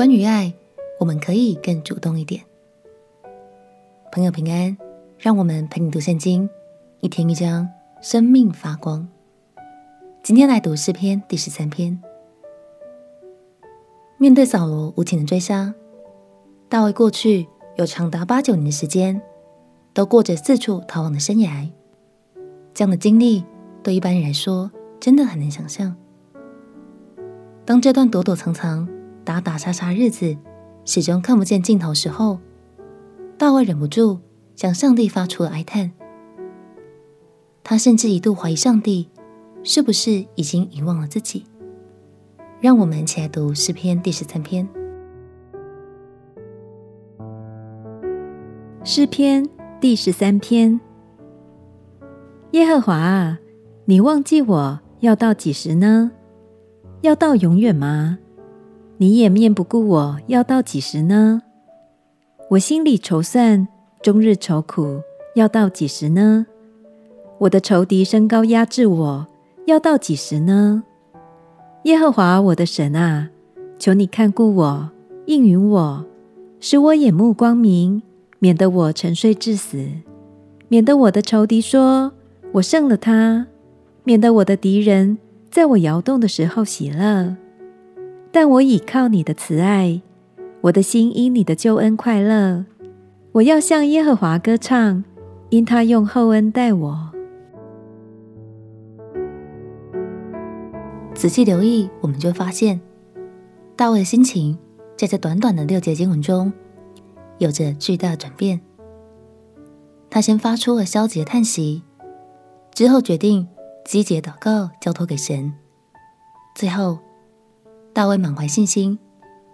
关于爱，我们可以更主动一点。朋友平安，让我们陪你读圣经，一天一章，生命发光。今天来读诗篇第十三篇。面对扫罗无情的追杀，大卫过去有长达八九年的时间，都过着四处逃亡的生涯。这样的经历，对一般人来说，真的很难想象。当这段躲躲藏藏，打打杀杀日子，始终看不见尽头时候，大卫忍不住向上帝发出了哀叹。他甚至一度怀疑上帝是不是已经遗忘了自己。让我们一起来读诗篇第十三篇。诗篇第十三篇：耶和华啊，你忘记我要到几时呢？要到永远吗？你也面不顾我，要到几时呢？我心里愁算，终日愁苦，要到几时呢？我的仇敌升高压制我，要到几时呢？耶和华我的神啊，求你看顾我，应允我，使我眼目光明，免得我沉睡至死，免得我的仇敌说我胜了他，免得我的敌人在我摇动的时候喜乐。但我倚靠你的慈爱，我的心因你的救恩快乐。我要向耶和华歌唱，因他用厚恩待我。仔细留意，我们就发现大卫的心情在这短短的六节经文中有着巨大的转变。他先发出了消极的叹息，之后决定积极祷告，交托给神，最后。大卫满怀信心，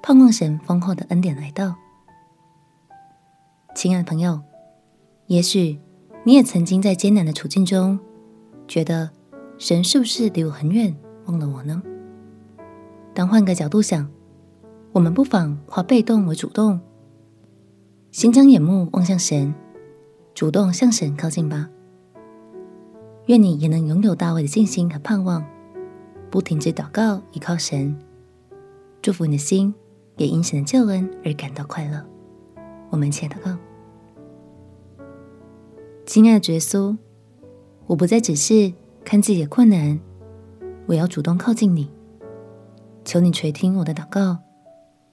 盼望神丰厚的恩典来到。亲爱的朋友，也许你也曾经在艰难的处境中，觉得神是不是离我很远，忘了我呢？当换个角度想，我们不妨化被动为主动，先将眼目望向神，主动向神靠近吧。愿你也能拥有大卫的信心和盼望，不停止祷告，依靠神。祝福你的心，也因神的救恩而感到快乐。我们一起来祷告。亲爱的耶稣，我不再只是看自己的困难，我要主动靠近你。求你垂听我的祷告，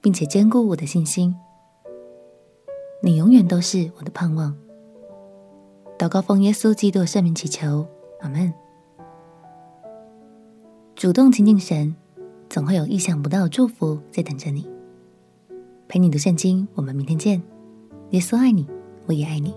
并且坚固我的信心。你永远都是我的盼望。祷告奉耶稣基督的圣名祈求，阿门。主动亲近神。总会有意想不到的祝福在等着你。陪你读圣经，我们明天见。耶稣爱你，我也爱你。